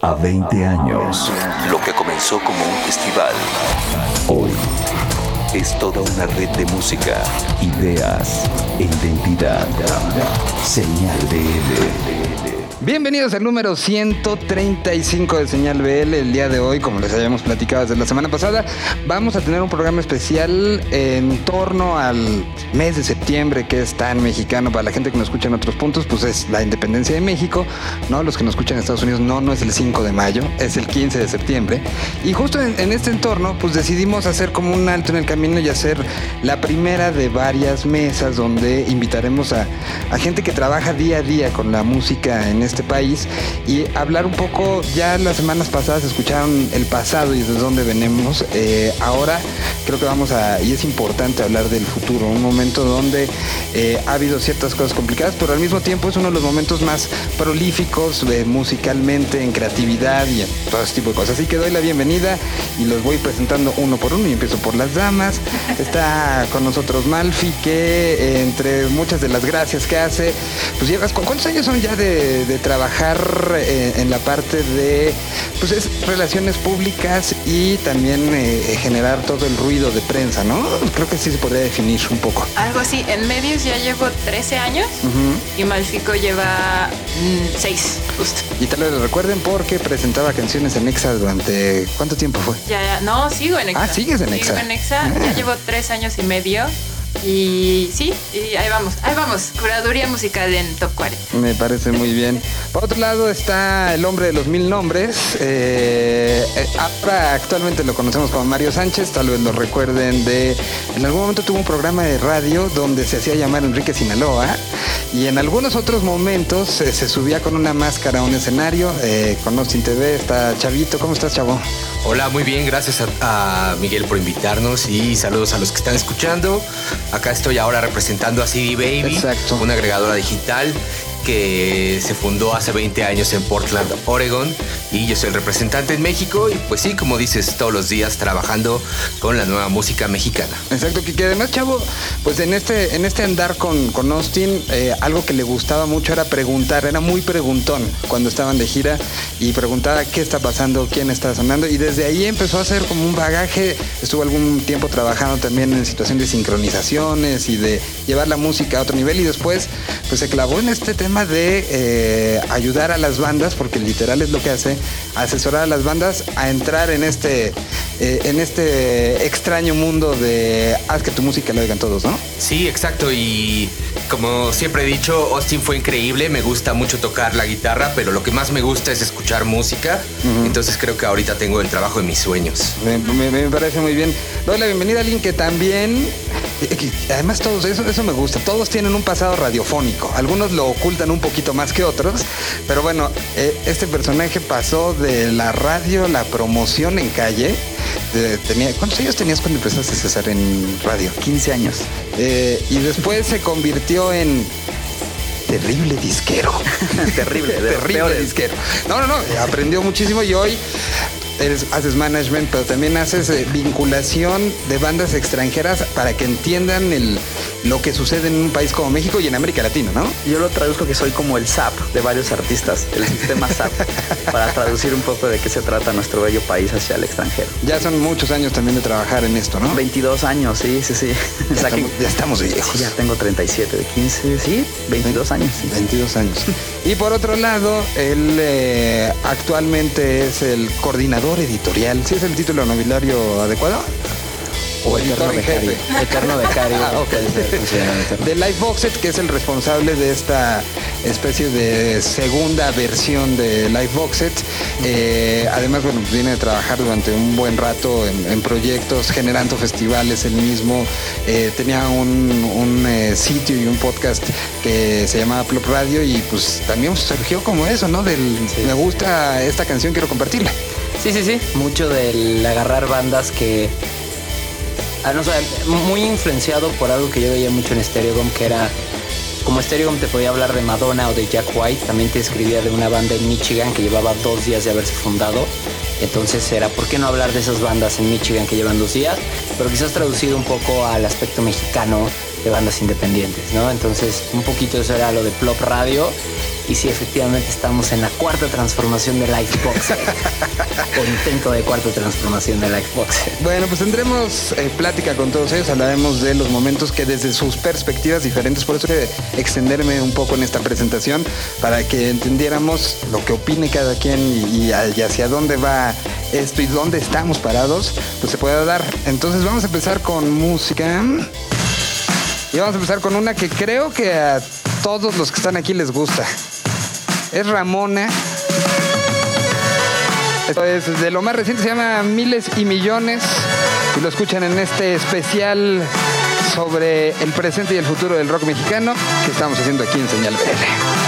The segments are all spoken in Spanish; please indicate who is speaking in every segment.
Speaker 1: A 20 años, lo que comenzó como un festival, hoy es toda una red de música, ideas identidad. Señal BL.
Speaker 2: Bienvenidos al número 135 de Señal BL. El día de hoy, como les habíamos platicado desde la semana pasada, vamos a tener un programa especial en torno al mes de septiembre, que es tan mexicano para la gente que nos escucha en otros puntos, pues es la independencia de México, ¿no? Los que nos escuchan en Estados Unidos, no, no es el 5 de mayo, es el 15 de septiembre. Y justo en, en este entorno, pues decidimos hacer como un alto en el camino y hacer la primera de varias mesas donde invitaremos a, a gente que trabaja día a día con la música en este país y hablar un poco, ya las semanas pasadas escucharon el pasado y desde dónde venimos, eh, ahora creo que vamos a, y es importante hablar del futuro, un momento donde eh, ha habido ciertas cosas complicadas, pero al mismo tiempo es uno de los momentos más prolíficos eh, musicalmente, en creatividad y en todo ese tipo de cosas. Así que doy la bienvenida y los voy presentando uno por uno y empiezo por las damas. Está con nosotros Malfi, que eh, entre muchas de las gracias que hace, pues llevas, ¿cu- ¿cuántos años son ya de, de trabajar eh, en la parte de, pues es relaciones públicas y también eh, generar todo el ruido de prensa, ¿no? Creo que sí se podría definir un poco.
Speaker 3: Algo así, en medios ya llevo 13 años y Malfico lleva 6, justo.
Speaker 2: Y tal vez lo recuerden porque presentaba canciones en Exa durante, ¿cuánto tiempo fue?
Speaker 3: Ya, ya, no, sigo en Exa.
Speaker 2: Ah, ¿sigues en Exa?
Speaker 3: Sigo en Exa,
Speaker 2: Ah.
Speaker 3: ya llevo 3 años y medio y sí, y ahí vamos, ahí vamos, curaduría musical en Top 40.
Speaker 2: Me parece muy bien. Por otro lado está el hombre de los mil nombres. Eh, eh, ahora actualmente lo conocemos como Mario Sánchez. Tal vez lo recuerden de... En algún momento tuvo un programa de radio donde se hacía llamar Enrique Sinaloa. Y en algunos otros momentos eh, se subía con una máscara a un escenario. Eh, con Austin TV está Chavito. ¿Cómo estás, Chavo?
Speaker 4: Hola, muy bien, gracias a, a Miguel por invitarnos y saludos a los que están escuchando. Acá estoy ahora representando a CD Baby,
Speaker 2: Exacto.
Speaker 4: una agregadora digital que se fundó hace 20 años en Portland, Oregon, y yo soy el representante en México y pues sí, como dices, todos los días trabajando con la nueva música mexicana.
Speaker 2: Exacto, que, además, Chavo, pues en este, en este andar con, con Austin, eh, algo que le gustaba mucho era preguntar, era muy preguntón cuando estaban de gira y preguntaba qué está pasando, quién está sonando y desde ahí empezó a hacer como un bagaje, estuvo algún tiempo trabajando también en situación de sincronizaciones y de llevar la música a otro nivel y después pues se clavó en este tema de eh, ayudar a las bandas, porque literal es lo que hace, asesorar a las bandas a entrar en este, eh, en este extraño mundo de haz que tu música la oigan todos, ¿no?
Speaker 4: Sí, exacto. Y como siempre he dicho, Austin fue increíble. Me gusta mucho tocar la guitarra, pero lo que más me gusta es escuchar música. Entonces creo que ahorita tengo el trabajo de mis sueños.
Speaker 2: Me, me- me parece muy bien. Doy la bienvenida a alguien que también, además todos, eso, eso me gusta, todos tienen un pasado radiofónico. Algunos lo ocultan un poquito más que otros, pero bueno, eh, este personaje pasó de la radio, la promoción en calle. tenía, ¿Cuántos años tenías cuando empezaste César en radio?
Speaker 5: 15 años.
Speaker 2: Eh, y después se convirtió en terrible disquero.
Speaker 5: Terrible, de
Speaker 2: terrible disquero. No, no, no, aprendió muchísimo y hoy eres- haces management, pero también haces eh, vinculación de bandas extranjeras para que entiendan el, lo que sucede en un país como México y en América Latina, ¿no?
Speaker 5: Yo lo traduzco que soy como el SAP de varios artistas, el sistema SAP, para traducir un poco de qué se trata nuestro bello país hacia el extranjero.
Speaker 2: Ya son muchos años también de trabajar en esto, ¿no?
Speaker 5: 22 años, sí, sí, sí.
Speaker 2: Ya
Speaker 5: O sea que-
Speaker 2: estamos, ya estamos viejos.
Speaker 5: sí, ya tengo 37, de 15, sí, 22 años. sí.
Speaker 2: 22 años. Y por otro lado, él eh, actualmente es el coordinador editorial. ¿Sí es el título nobiliario adecuado? O en jefe.
Speaker 6: Eterno becario.
Speaker 2: Ah, ok.
Speaker 6: puede ser considerado eterno.
Speaker 2: De que es el responsable de esta especie de segunda versión de Live Boxet. Eh, además, bueno, viene a trabajar durante un buen rato en, en proyectos, generando festivales él mismo. Eh, tenía un, un, eh, sitio y un podcast que se llamaba Plop Radio y pues también surgió como eso, ¿no? Del me gusta esta canción, quiero compartirla.
Speaker 6: Sí, sí, sí. Mucho del agarrar bandas que. Ah, muy influenciado por algo que yo veía mucho en Stereogum, que era. Como Stereogum te podía hablar de Madonna o de Jack White, también te escribía de una banda en Michigan que llevaba dos días de haberse fundado. Entonces era, ¿por qué no hablar de esas bandas en Michigan que llevan dos días? Pero quizás traducido un poco al aspecto mexicano de bandas independientes, ¿no? Entonces, un poquito eso era lo de Plop Radio. Y sí, efectivamente estamos en la cuarta transformación del Xbox. o intento de cuarta transformación del Xbox.
Speaker 7: Bueno, pues tendremos eh, plática con todos ellos, hablaremos de los momentos que desde sus perspectivas diferentes, por eso que extenderme un poco en esta presentación para que entendiéramos lo que opine cada quien y, y hacia dónde va esto y dónde estamos parados, pues se pueda dar. Entonces vamos a empezar con música. Y vamos a empezar con una que creo que a todos los que están aquí les gusta. Es Ramona. Esto es de lo más reciente, se llama Miles y Millones. Y lo escuchan en este especial sobre el presente y el futuro del rock mexicano que estamos haciendo aquí en Señal BL.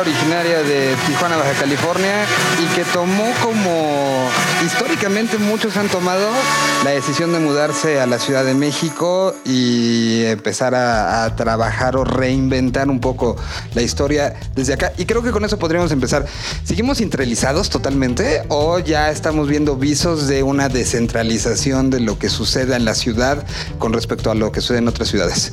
Speaker 7: Originaria de Tijuana, Baja California, y que tomó como históricamente muchos han tomado la decisión de mudarse a la Ciudad de México y empezar a, a trabajar o reinventar un poco la historia desde acá. Y creo que con eso podríamos empezar. ¿Seguimos centralizados totalmente o ya estamos viendo visos de una descentralización de lo que suceda en la ciudad con respecto a lo que sucede en otras ciudades?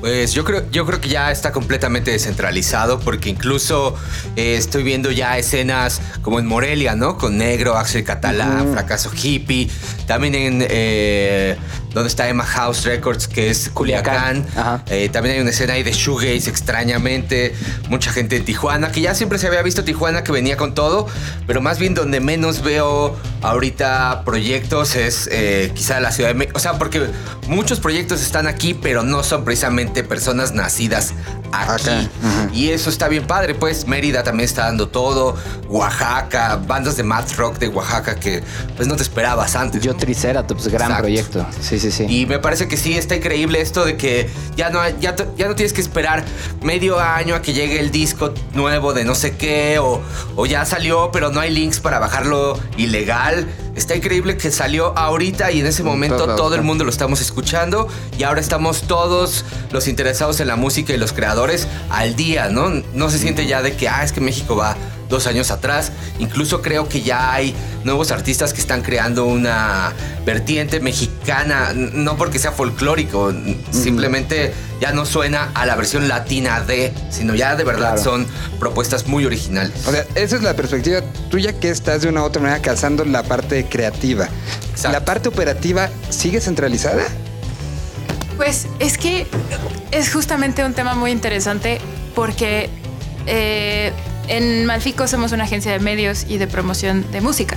Speaker 4: Pues yo creo, yo creo que ya está completamente descentralizado porque incluso eh, estoy viendo ya escenas como en Morelia, ¿no? Con Negro, Axel Catalá, Fracaso Hippie. También en eh, donde está Emma House Records, que es Culiacán. Eh, también hay una escena ahí de shoegaze extrañamente. Mucha gente en Tijuana, que ya siempre se había visto Tijuana que venía con todo, pero más bien donde menos veo ahorita proyectos es eh, quizá la Ciudad de México. O sea, porque muchos proyectos están aquí, pero no son precisamente personas nacidas aquí. Y eso está bien padre, pues Mérida también está dando todo, Oaxaca, bandas de math rock de Oaxaca que pues no te esperabas antes.
Speaker 6: Yo
Speaker 4: ¿no?
Speaker 6: Triceratops, gran
Speaker 4: Exacto.
Speaker 6: proyecto. Sí, sí, sí.
Speaker 4: Y me parece que sí está increíble esto de que ya no, ya, ya no tienes que esperar medio año a que llegue el disco nuevo de no sé qué, o, o ya salió, pero no hay links para bajarlo ilegal. Está increíble que salió ahorita y en ese momento todo el mundo lo estamos escuchando y ahora estamos todos los interesados en la música y los creadores al día, ¿no? No se siente ya de que, ah, es que México va dos años atrás. Incluso creo que ya hay nuevos artistas que están creando una vertiente mexicana, no porque sea folclórico, simplemente ya no suena a la versión latina de, sino ya de verdad
Speaker 6: Claro.
Speaker 4: son propuestas muy originales.
Speaker 2: O sea, esa es la perspectiva tuya que estás de una u otra manera calzando la parte creativa.
Speaker 4: Exacto.
Speaker 2: ¿La parte operativa sigue centralizada?
Speaker 3: Pues es que es justamente un tema muy interesante porque eh, en Malfico somos una agencia de medios y de promoción de música.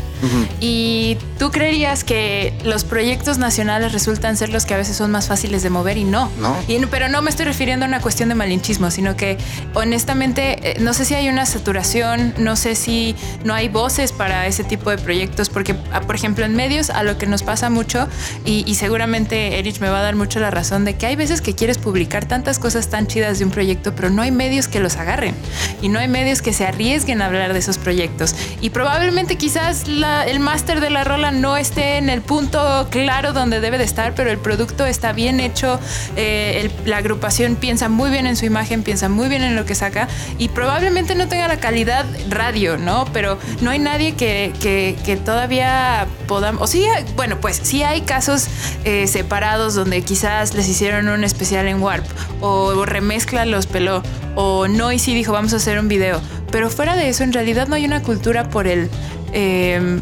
Speaker 3: Y tú creerías que los proyectos nacionales resultan ser los que a veces son más fáciles de mover y no.
Speaker 2: No.
Speaker 3: Y pero no me estoy refiriendo a una cuestión de malinchismo, sino que honestamente eh, no sé si hay una saturación, no sé si no hay voces para ese tipo de proyectos, porque ah, por ejemplo en medios a lo que nos pasa mucho, y, y seguramente Erich me va a dar mucho la razón, de que hay veces que quieres publicar tantas cosas tan chidas de un proyecto, pero no hay medios que los agarren y no hay medios que se arriesguen a hablar de esos proyectos. Y probablemente quizás la- el máster de la rola no esté en el punto claro donde debe de estar, pero el producto está bien hecho, eh, el- la agrupación piensa muy bien en su imagen, piensa muy bien en lo que saca y probablemente no tenga la calidad radio, ¿no? Pero no hay nadie que, que- que todavía podamos, o sí, bueno, pues sí hay casos eh, separados donde quizás les hicieron un especial en Warp o remezcla los peló o no y sí dijo vamos a hacer un video, pero fuera de eso en realidad no hay una cultura por el eh,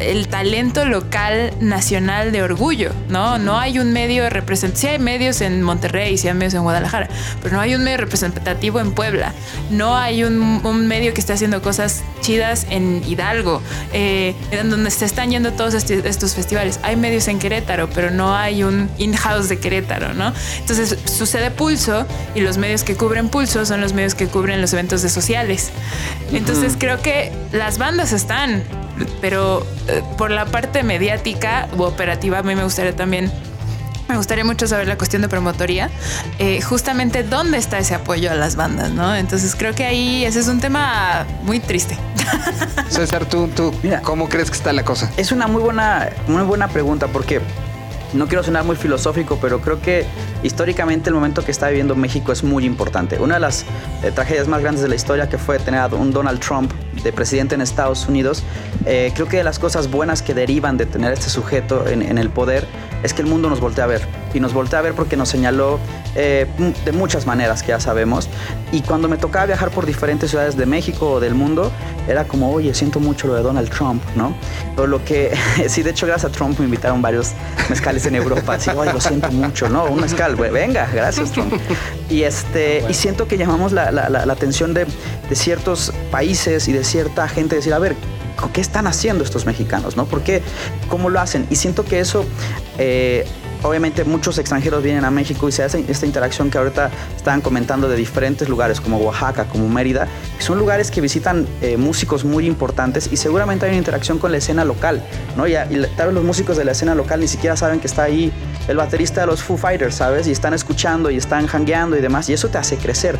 Speaker 3: el talento local nacional de orgullo, ¿no? No hay un medio representativo, sí hay medios en Monterrey, sí hay medios en Guadalajara, pero no hay un medio representativo en Puebla, no hay un, un medio que esté haciendo cosas chidas en Hidalgo, eh, en donde se están yendo todos estos festivales. Hay medios en Querétaro, pero no hay un in-house de Querétaro, ¿no? Entonces sucede Pulso y los medios que cubren Pulso son los medios que cubren los eventos de sociales. Entonces creo que las bandas están, pero eh, por la parte mediática u operativa a mí me gustaría también me gustaría mucho saber la cuestión de promotoría, eh, justamente dónde está ese apoyo a las bandas, ¿no? Entonces creo que ahí ese es un tema muy triste.
Speaker 2: César, tú, tú,
Speaker 5: Mira.
Speaker 2: ¿cómo crees que está la cosa?
Speaker 5: Es una muy buena, muy buena pregunta porque no quiero sonar muy filosófico, pero creo que históricamente el momento que está viviendo México es muy importante. Una de las eh, tragedias más grandes de la historia que fue tener a un Donald Trump de presidente en Estados Unidos, eh, creo que de las cosas buenas que derivan de tener a este sujeto en, en el poder es que el mundo nos voltea a ver. Y nos voltea a ver porque nos señaló eh, de muchas maneras que ya sabemos. Y cuando me tocaba viajar por diferentes ciudades de México o del mundo, era como, oye, siento mucho lo de Donald Trump, ¿no? Pero lo que, sí, de hecho, gracias a Trump me invitaron varios mezcales en Europa. Así, oye, lo siento mucho, ¿no? Un mezcal, venga, gracias, Trump. Y, este, y siento que llamamos la, la- la- la atención de, de ciertos países y de cierta gente, decir, a ver, ¿qué están haciendo estos mexicanos, no? ¿Por qué? ¿Cómo lo hacen? Y siento que eso... eh, Obviamente muchos extranjeros vienen a México y se hace esta interacción que ahorita estaban comentando de diferentes lugares como Oaxaca, como Mérida. Son lugares que visitan eh, músicos muy importantes y seguramente hay una interacción con la escena local, ¿no? Y, y tal vez los músicos de la escena local ni siquiera saben que está ahí el baterista de los Foo Fighters, ¿sabes? Y están escuchando y están hangueando y demás y eso te hace crecer.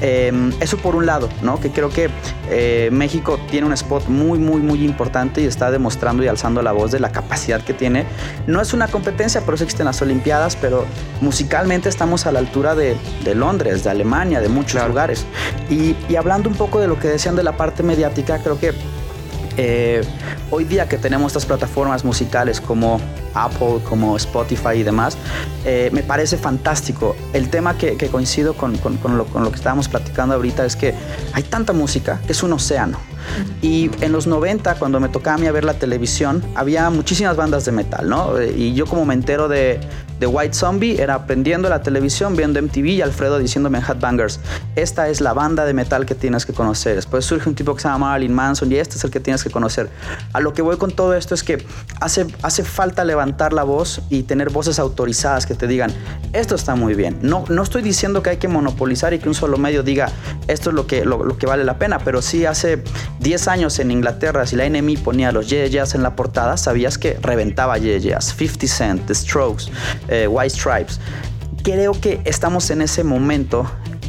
Speaker 5: Eh, eso por un lado, ¿no? Que creo que eh, México tiene un spot muy, muy, muy importante y está demostrando y alzando la voz de la capacidad que tiene. No es una competencia, por eso existen las Olimpiadas, pero musicalmente estamos a la altura de, de Londres, de Alemania, de muchos lugares. Y, y hablando un poco de lo que decían de la parte mediática, creo que eh, hoy día que tenemos estas plataformas musicales como Apple, como Spotify y demás, eh, me parece fantástico. El tema que, que coincido con, con- con lo, con lo que estábamos platicando ahorita es que hay tanta música que es un océano. Y en los 90, cuando me tocaba a mí a ver la televisión, había muchísimas bandas de metal, ¿no? Eh, Y yo como me entero de, de White Zombie, era aprendiendo la televisión, viendo MTV y Alfredo diciéndome en Headbangers, esta es la banda de metal que tienes que conocer. Después surge un tipo que se llama Marilyn Manson y este es el que tienes que conocer. A lo que voy con todo esto es que hace, hace falta levantar la voz y tener voces autorizadas que te digan, esto está muy bien. No, no estoy diciendo que hay que monopolizar y que un solo medio diga, esto es lo que, lo, lo que vale la pena, pero sí hace 10 años en Inglaterra, si la NME ponía los Yeah Yeahs en la portada, sabías que reventaba Yeah Yeahs, 50 Cent, The Strokes, eh, White Stripes. Creo que estamos en ese momento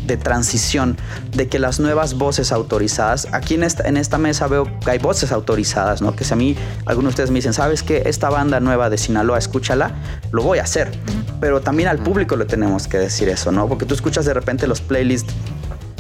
Speaker 5: de transición de que las nuevas voces autorizadas, aquí en esta, en esta mesa veo que hay voces autorizadas, ¿no? Que si a mí algunos de ustedes me dicen, ¿sabes qué? Esta banda nueva de Sinaloa, escúchala, lo voy a hacer. Pero también al público le tenemos que decir eso, ¿no? Porque tú escuchas de repente los playlists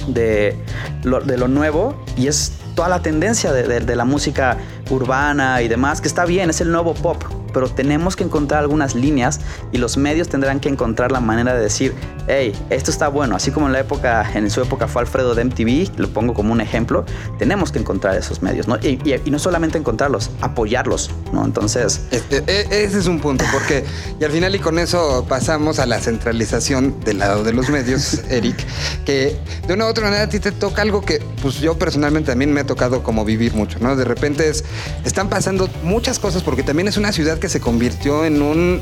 Speaker 5: de lo, de lo nuevo y es toda la tendencia de, de- de la música urbana y demás, que está bien, es el nuevo pop, pero tenemos que encontrar algunas líneas y los medios tendrán que encontrar la manera de decir, hey, esto está bueno, así como en la época, en su época fue Alfredo de MTV, lo pongo como un ejemplo, tenemos que encontrar esos medios, ¿no? Y, y- y no solamente encontrarlos, apoyarlos, ¿no? Entonces,
Speaker 2: Este, e- ese es un punto, porque y al final y con eso pasamos a la centralización del lado de los medios, Eric, que de una u otra manera a ti te toca algo que pues yo personalmente también me ha tocado como vivir mucho, ¿no? De repente es, están pasando muchas cosas porque también es una ciudad que se convirtió en un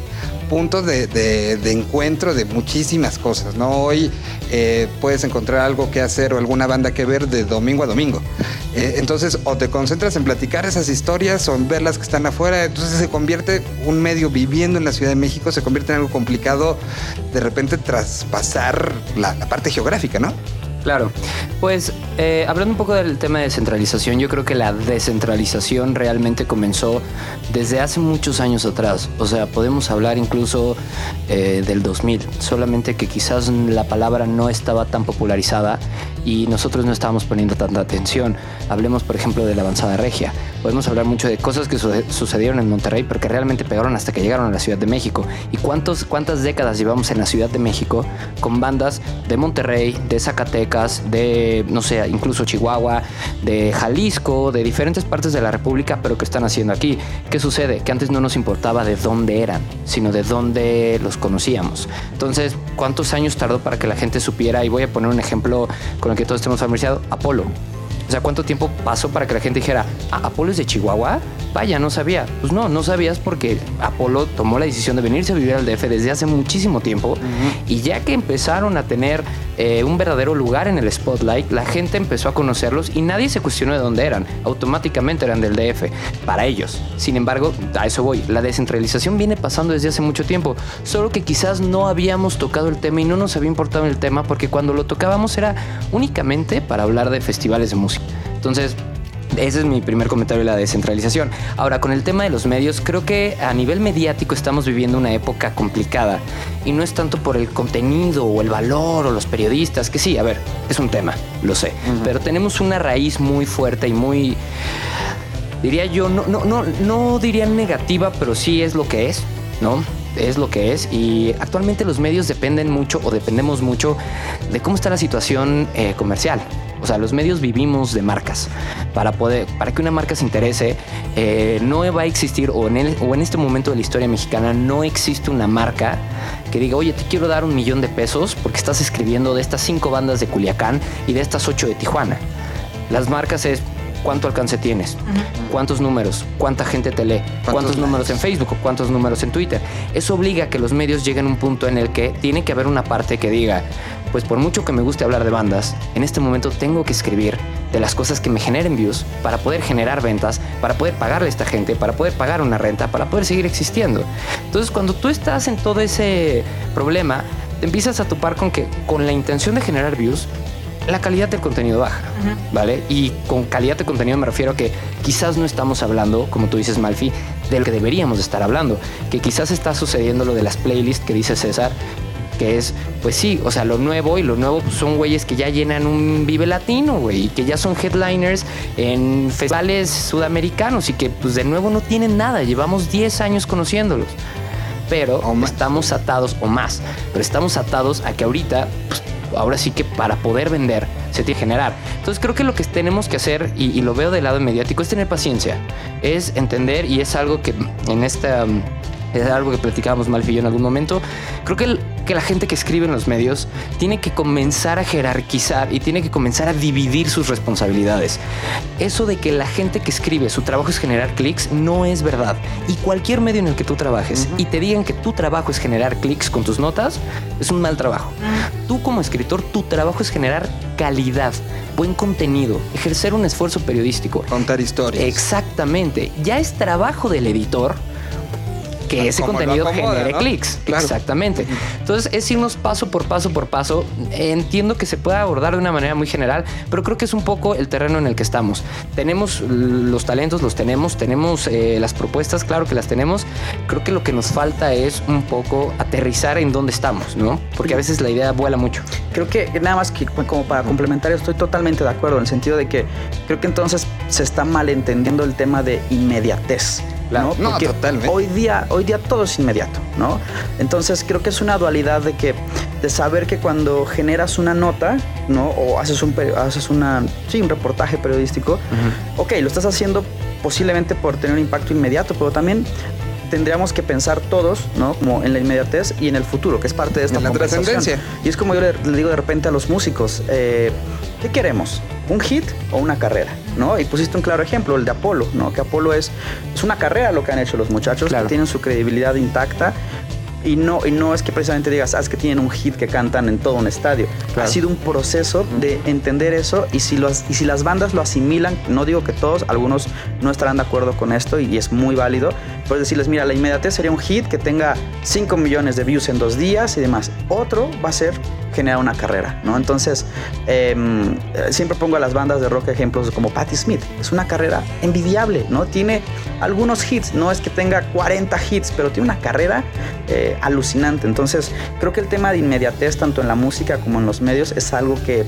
Speaker 2: punto de, encuentro de muchísimas cosas, ¿no? Hoy eh, puedes encontrar algo que hacer o alguna banda que ver de domingo a domingo. Eh, entonces, o te concentras en platicar esas historias o en ver las que están afuera. Entonces se convierte un medio viviendo en la Ciudad de México, se convierte en algo complicado de repente traspasar la parte geográfica, ¿no?
Speaker 6: Claro, pues eh, hablando un poco del tema de descentralización, yo creo que la descentralización realmente comenzó desde hace muchos años atrás. O sea, podemos hablar incluso eh, del 2000, solamente que quizás la palabra no estaba tan popularizada y nosotros no estábamos poniendo tanta atención. Hablemos, por ejemplo, de la avanzada regia. Podemos hablar mucho de cosas que suce- sucedieron en Monterrey, pero que realmente pegaron hasta que llegaron a la Ciudad de México. ¿Y cuántos, cuántas décadas llevamos en la Ciudad de México con bandas de Monterrey, de Zacatecas, de, no sé, incluso Chihuahua, de Jalisco, de diferentes partes de la República, pero que están haciendo aquí? ¿Qué sucede? Que antes no nos importaba de dónde eran, sino de dónde los conocíamos. Entonces, ¿cuántos años tardó para que la gente supiera? Y voy a poner un ejemplo con el que todos estemos familiarizados, Apolo. O sea, ¿cuánto tiempo pasó para que la gente dijera, ¿Ah, Apolo es de Chihuahua? Vaya, no sabía. Pues no, no sabías porque Apolo tomó la decisión de venirse a vivir al DF desde hace muchísimo tiempo. Y ya que empezaron a tener eh, un verdadero lugar en el spotlight, la gente empezó a conocerlos y nadie se cuestionó de dónde eran. Automáticamente eran del DF, para ellos. Sin embargo, a eso voy. La descentralización viene pasando desde hace mucho tiempo. Solo que quizás no habíamos tocado el tema y no nos había importado el tema porque cuando lo tocábamos era únicamente para hablar de festivales de música. Entonces, ese es mi primer comentario de la descentralización. Ahora, con el tema de los medios, creo que a nivel mediático estamos viviendo una época complicada. Y no es tanto por el contenido o el valor o los periodistas, que sí, a ver, es un tema, lo sé. Pero tenemos una raíz muy fuerte y muy, diría yo, no, no, no, no diría negativa, pero sí es lo que es, ¿no? Es lo que es. Y actualmente los medios dependen mucho o dependemos mucho de cómo está la situación eh, comercial. O sea, los medios vivimos de marcas. Para poder, para que una marca se interese, eh, no va a existir, o en, el- o en este momento de la historia mexicana, no existe una marca que diga, oye, te quiero dar un millón de pesos porque estás escribiendo de estas cinco bandas de Culiacán y de estas ocho de Tijuana. Las marcas es cuánto alcance tienes, cuántos números, cuánta gente te lee, cuántos,
Speaker 2: likes?
Speaker 6: números en Facebook o cuántos números en Twitter. Eso obliga a que los medios lleguen a un punto en el que tiene que haber una parte que diga, pues por mucho que me guste hablar de bandas, en este momento tengo que escribir de las cosas que me generen views para poder generar ventas, para poder pagarle a esta gente, para poder pagar una renta, para poder seguir existiendo. Entonces, cuando tú estás en todo ese problema, te empiezas a topar con que con la intención de generar views, la calidad del contenido baja, ¿vale? Y con calidad de contenido me refiero a que quizás no estamos hablando, como tú dices, Malfi, de lo que deberíamos de estar hablando, que quizás está sucediendo lo de las playlists que dice César, que es, pues sí, o sea, lo nuevo y lo nuevo pues, son güeyes que ya llenan un Vive Latino, güey, y que ya son headliners en festivales sudamericanos y que pues de nuevo no tienen nada, llevamos 10 años conociéndolos. Pero estamos atados, o más, pero estamos atados a que ahorita pues, ahora sí que para poder vender se tiene que generar. Entonces creo que lo que tenemos que hacer, y, y lo veo del lado mediático, es tener paciencia, es entender y es algo que en esta... Es algo que platicábamos Malfi y yo en algún momento. Creo que, el- que la gente que escribe en los medios tiene que comenzar a jerarquizar y tiene que comenzar a dividir sus responsabilidades. Eso de que la gente que escribe su trabajo es generar clics no es verdad. Y cualquier medio en el que tú trabajes y te digan que tu trabajo es generar clics con tus notas, es un mal trabajo. Tú como escritor, tu trabajo es generar calidad, buen contenido, ejercer un esfuerzo periodístico.
Speaker 2: Contar historias.
Speaker 6: Exactamente. Ya es trabajo del editor que ese contenido
Speaker 2: acomoda,
Speaker 6: genere
Speaker 2: ¿no?
Speaker 6: clics.
Speaker 2: Claro.
Speaker 6: Exactamente. Entonces es irnos paso por paso por paso. Entiendo que se puede abordar de una manera muy general, pero creo que es un poco el terreno en el que estamos. Tenemos los talentos, los tenemos, tenemos eh, las propuestas, claro que las tenemos. Creo que lo que nos falta es un poco aterrizar en dónde estamos, ¿no? Porque a veces la idea vuela mucho.
Speaker 5: Creo que nada más que como para complementar, estoy totalmente de acuerdo en el sentido de que creo que entonces se está malentendiendo el tema de inmediatez.
Speaker 2: Claro.
Speaker 5: ¿no?
Speaker 2: Totalmente.
Speaker 5: Hoy día, hoy día todo es inmediato, ¿no? Entonces creo que es una dualidad de que de saber que cuando generas una nota, ¿no? O haces un haces una sí, un reportaje periodístico, ok, lo estás haciendo posiblemente por tener un impacto inmediato, pero también tendríamos que pensar todos, ¿no? Como en la inmediatez y en el futuro, que es parte de esta
Speaker 2: En la
Speaker 5: conversación.
Speaker 2: trascendencia.
Speaker 5: Y es como yo le, le digo de repente a los músicos, eh, ¿qué queremos? ¿Un hit o una carrera? ¿No? Y pusiste un claro ejemplo, el de Apolo, ¿no? Que Apolo es, es una carrera lo que han hecho los muchachos,
Speaker 6: Claro.
Speaker 5: que tienen su credibilidad intacta. Y no, y no es que precisamente digas, ah, es que tienen un hit que cantan en todo un estadio. Ha sido un proceso de entender eso y si, los, y si las bandas lo asimilan, no digo que todos, algunos no estarán de acuerdo con esto y, es muy válido, puedes decirles, mira, la inmediatez sería un hit que tenga 5 millones de views en dos días y demás. Otro va a ser generar una carrera, ¿no? Entonces, em, siempre pongo a las bandas de rock ejemplos como Patti Smith. Es una carrera envidiable, ¿no? Tiene algunos hits, no es que tenga 40 hits, pero tiene una carrera eh, alucinante. Entonces, creo que el tema de inmediatez, tanto en la música como en los medios, es algo que,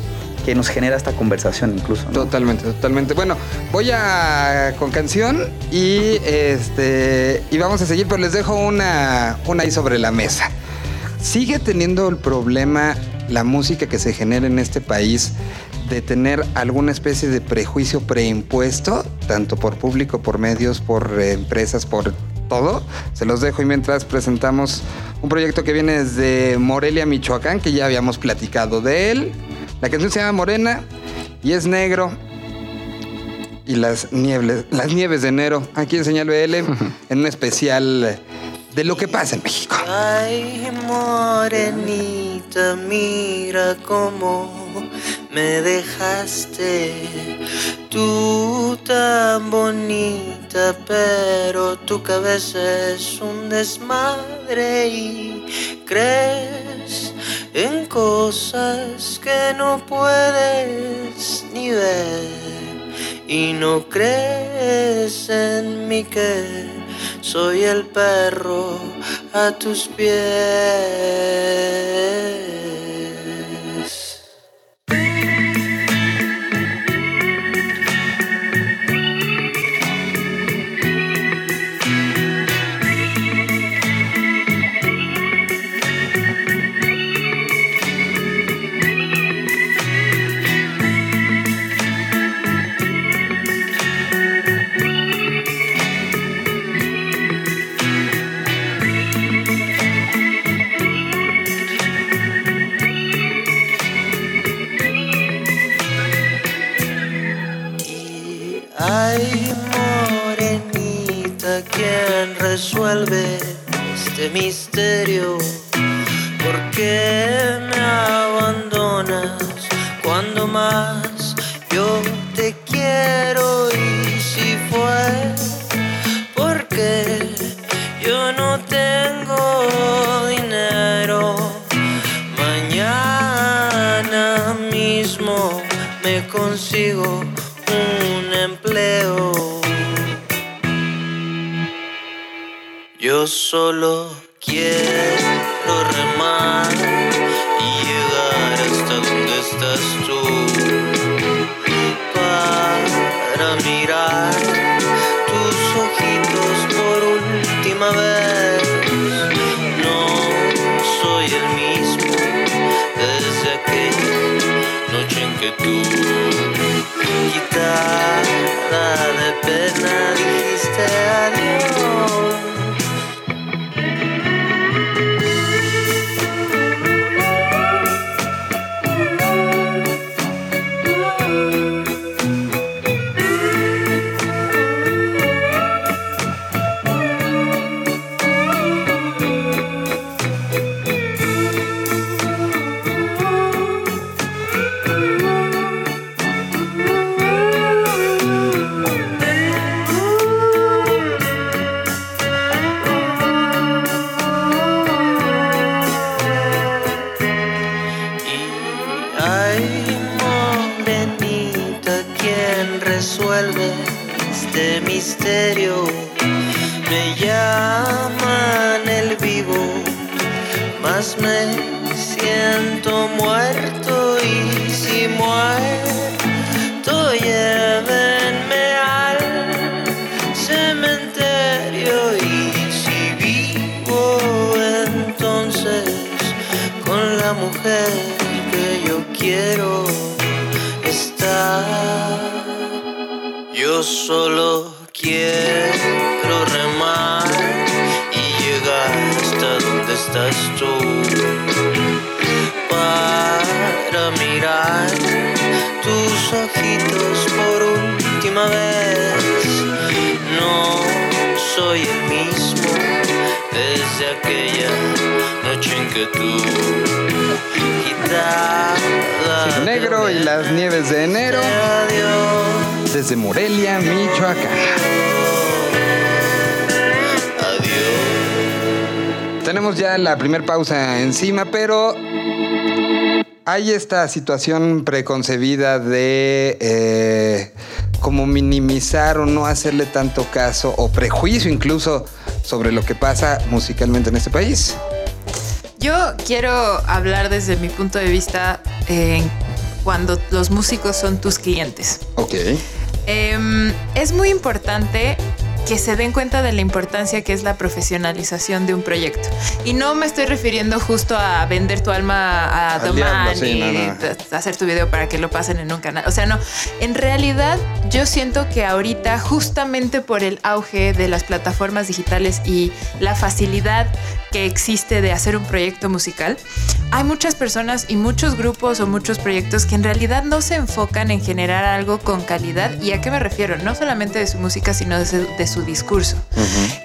Speaker 5: que nos genera esta conversación incluso. ¿no?
Speaker 2: Totalmente, totalmente. Bueno, voy a con canción y este y vamos a seguir, pero les dejo una, una ahí sobre la mesa. ¿Sigue teniendo el problema la música que se genera en este país de tener alguna especie de prejuicio preimpuesto, tanto por público, por medios, por eh, empresas, por todo? Se los dejo y mientras presentamos un proyecto que viene desde Morelia, Michoacán, que ya habíamos platicado de él. La canción se llama Morena y es negro. Y las nieves, las nieves de enero, aquí en Señal BL, en un especial de lo que pasa en México.
Speaker 8: Ay, morenita, mira cómo me dejaste. Tú tan bonita, pero tu cabeza es un desmadre y crees en cosas que no puedes ni ver. Y no crees en mí que soy el perro a tus pies. Resuelve este misterio? ¿Por qué me abandonas cuando más yo te quiero? Y si fue porque yo no tengo dinero, mañana mismo me consigo solo quiero remar y llegar hasta donde estás tú para mirar tus ojitos por última vez. No soy el mismo desde aquella que tú. Quitada de pena dijiste adiós. Yo solo quiero remar y llegar hasta donde estás tú. Para mirar tus ojitos por última vez. No soy el mismo desde aquella noche en que tú quitada
Speaker 2: Negro y las nieves de enero.
Speaker 8: Adiós,
Speaker 2: desde Morelia, Michoacán.
Speaker 8: adiós.
Speaker 2: Tenemos ya la primer pausa encima, pero hay esta situación preconcebida de eh, como minimizar o no hacerle tanto caso o prejuicio incluso sobre lo que pasa musicalmente en este país.
Speaker 3: Yo quiero hablar desde mi punto de vista eh, cuando los músicos son tus clientes.
Speaker 2: Ok.
Speaker 3: Em, es muy importante que se den cuenta de la importancia que es la profesionalización de un proyecto. Y no me estoy refiriendo justo a vender tu alma a Domán
Speaker 2: sí,
Speaker 3: y
Speaker 2: no, no.
Speaker 3: t- hacer tu video para que lo pasen en un canal. O sea, no. En realidad, yo siento que ahorita, justamente por el auge de las plataformas digitales y la facilidad que existe de hacer un proyecto musical, hay muchas personas y muchos grupos o muchos proyectos que en realidad no se enfocan en generar algo con calidad. ¿Y a qué me refiero? No solamente de su música, sino de su, de su discurso.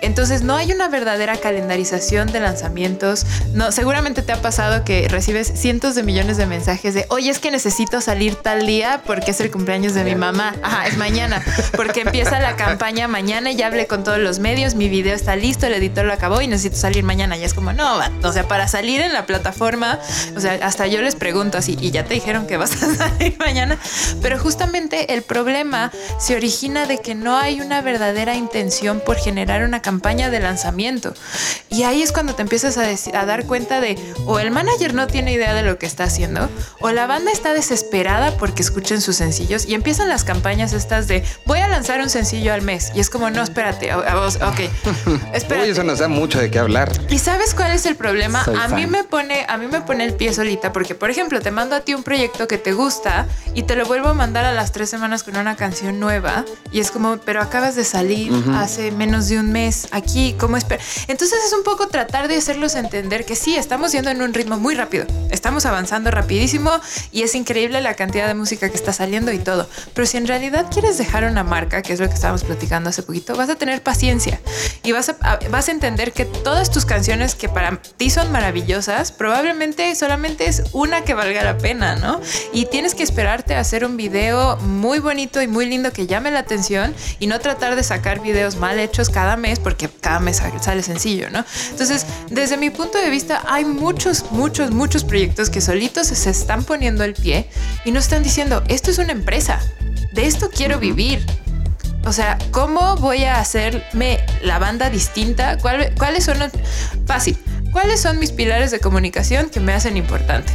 Speaker 3: Entonces no hay una verdadera calendarización de lanzamientos. No, seguramente te ha pasado que recibes cientos de millones de mensajes de, oye, es que necesito salir tal día porque es el cumpleaños de mi mamá. Ajá, es mañana, porque empieza la campaña mañana y ya hablé con todos los medios, mi video está listo, el editor lo acabó y necesito salir mañana. Y es como, no, va. o sea, para salir en la plataforma, o sea, hasta yo les pregunto así, y ya te dijeron que vas a salir mañana. Pero justamente el problema se origina de que no hay una verdadera intención por generar una campaña de lanzamiento. Y ahí es cuando te empiezas a, a dar cuenta de o el manager no tiene idea de lo que está haciendo, o la banda está desesperada porque escuchen sus sencillos y empiezan las campañas estas de voy a lanzar un sencillo al mes. Y es como, no, espérate, o- o- ok, espérate.
Speaker 2: Uy, eso nos da mucho de qué hablar.
Speaker 3: ¿Y sabes cuál es el problema?
Speaker 6: Soy
Speaker 3: a mí me pone, a mí me pone el pie solita porque, por ejemplo, te mando a ti un proyecto que te gusta y te lo vuelvo a mandar a las tres semanas con una canción nueva y es como, pero acabas de salir hace menos de un mes aquí, ¿cómo espera? Entonces es un poco tratar de hacerlos entender que sí, estamos yendo en un ritmo muy rápido, estamos avanzando rapidísimo y es increíble la cantidad de música que está saliendo y todo. Pero si en realidad quieres dejar una marca, que es lo que estábamos platicando hace poquito, vas a tener paciencia y vas a- vas a entender que todas tus canciones que para ti son maravillosas, probablemente solamente es una que valga la pena, ¿no? Y tienes que esperarte a hacer un video muy bonito y muy lindo que llame la atención y no tratar de sacar videos mal hechos cada mes porque cada mes sale- sencillo, ¿no? Entonces, desde mi punto de vista, hay muchos, muchos, muchos proyectos que solitos se están poniendo el pie y no están diciendo, esto es una empresa, de esto quiero vivir. O sea, ¿cómo voy a hacerme la banda distinta? ¿Cuál- ¿Cuáles son. Fácil. ¿Cuáles son mis pilares de comunicación que me hacen importante?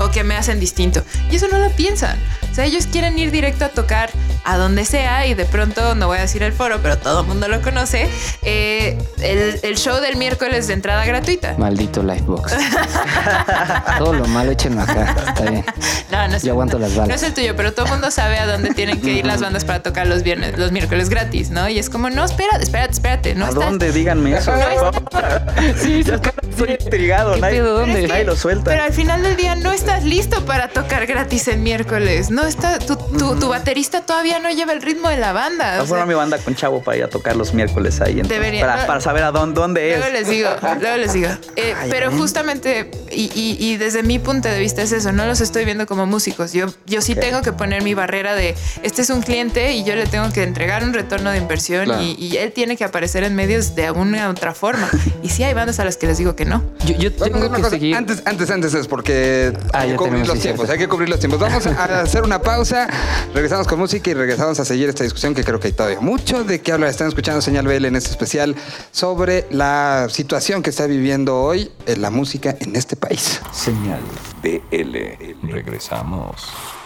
Speaker 3: O que me hacen distinto. Y eso no lo piensan. O sea, ellos quieren ir directo a tocar a donde sea y de pronto, no voy a decir el foro, pero todo el mundo lo conoce, eh, el, el show del miércoles de entrada gratuita.
Speaker 6: Maldito Lifebox. Todo lo malo échenlo acá. Está bien.
Speaker 3: No, no es,
Speaker 6: Yo aguanto las balas.
Speaker 3: No es el tuyo, pero todo el mundo sabe a dónde tienen que ir las bandas para tocar los viernes, los miércoles gratis, ¿no? Y es como, no, espérate, espérate, espérate. No
Speaker 5: ¿A
Speaker 3: estás-
Speaker 5: dónde? Díganme eso.
Speaker 3: No
Speaker 5: por favor. Ya estoy intrigado.
Speaker 6: ¿Qué
Speaker 5: Nadie,
Speaker 6: pedo? ¿Dónde?
Speaker 5: nadie lo suelta.
Speaker 3: Pero al final del día no estás listo para tocar gratis el miércoles. No está, tu, tu, tu baterista todavía no lleva el ritmo de la banda.
Speaker 5: Voy
Speaker 3: o
Speaker 5: a formar
Speaker 3: sea,
Speaker 5: mi banda con Chavo para ir a tocar los miércoles ahí. entonces,
Speaker 3: Debería.
Speaker 5: para, para saber a dónde, dónde
Speaker 3: Luego
Speaker 5: es.
Speaker 3: les digo, luego les digo. Eh,
Speaker 5: Ay,
Speaker 3: pero
Speaker 5: ven.
Speaker 3: justamente, y, y- y desde mi punto de vista es eso, no los estoy viendo como músicos. Yo, yo sí tengo que poner mi barrera de, este es un cliente y yo le tengo que entregar un retorno de inversión
Speaker 2: Claro.
Speaker 3: y, y él tiene que aparecer en medios de alguna otra forma. Y sí hay bandas a las que les digo que no.
Speaker 6: Yo, yo que seguir.
Speaker 2: Antes, antes, antes es porque
Speaker 6: Ah,
Speaker 2: hay que cubrir los tiempos. Hay que cubrir los tiempos. Vamos a hacer una pausa. Regresamos con música y regresamos a seguir esta discusión que creo que hay todavía mucho de qué hablar. Están escuchando Señal BL en este especial sobre la situación que está viviendo hoy en la música en este país.
Speaker 1: Señal BL. Regresamos.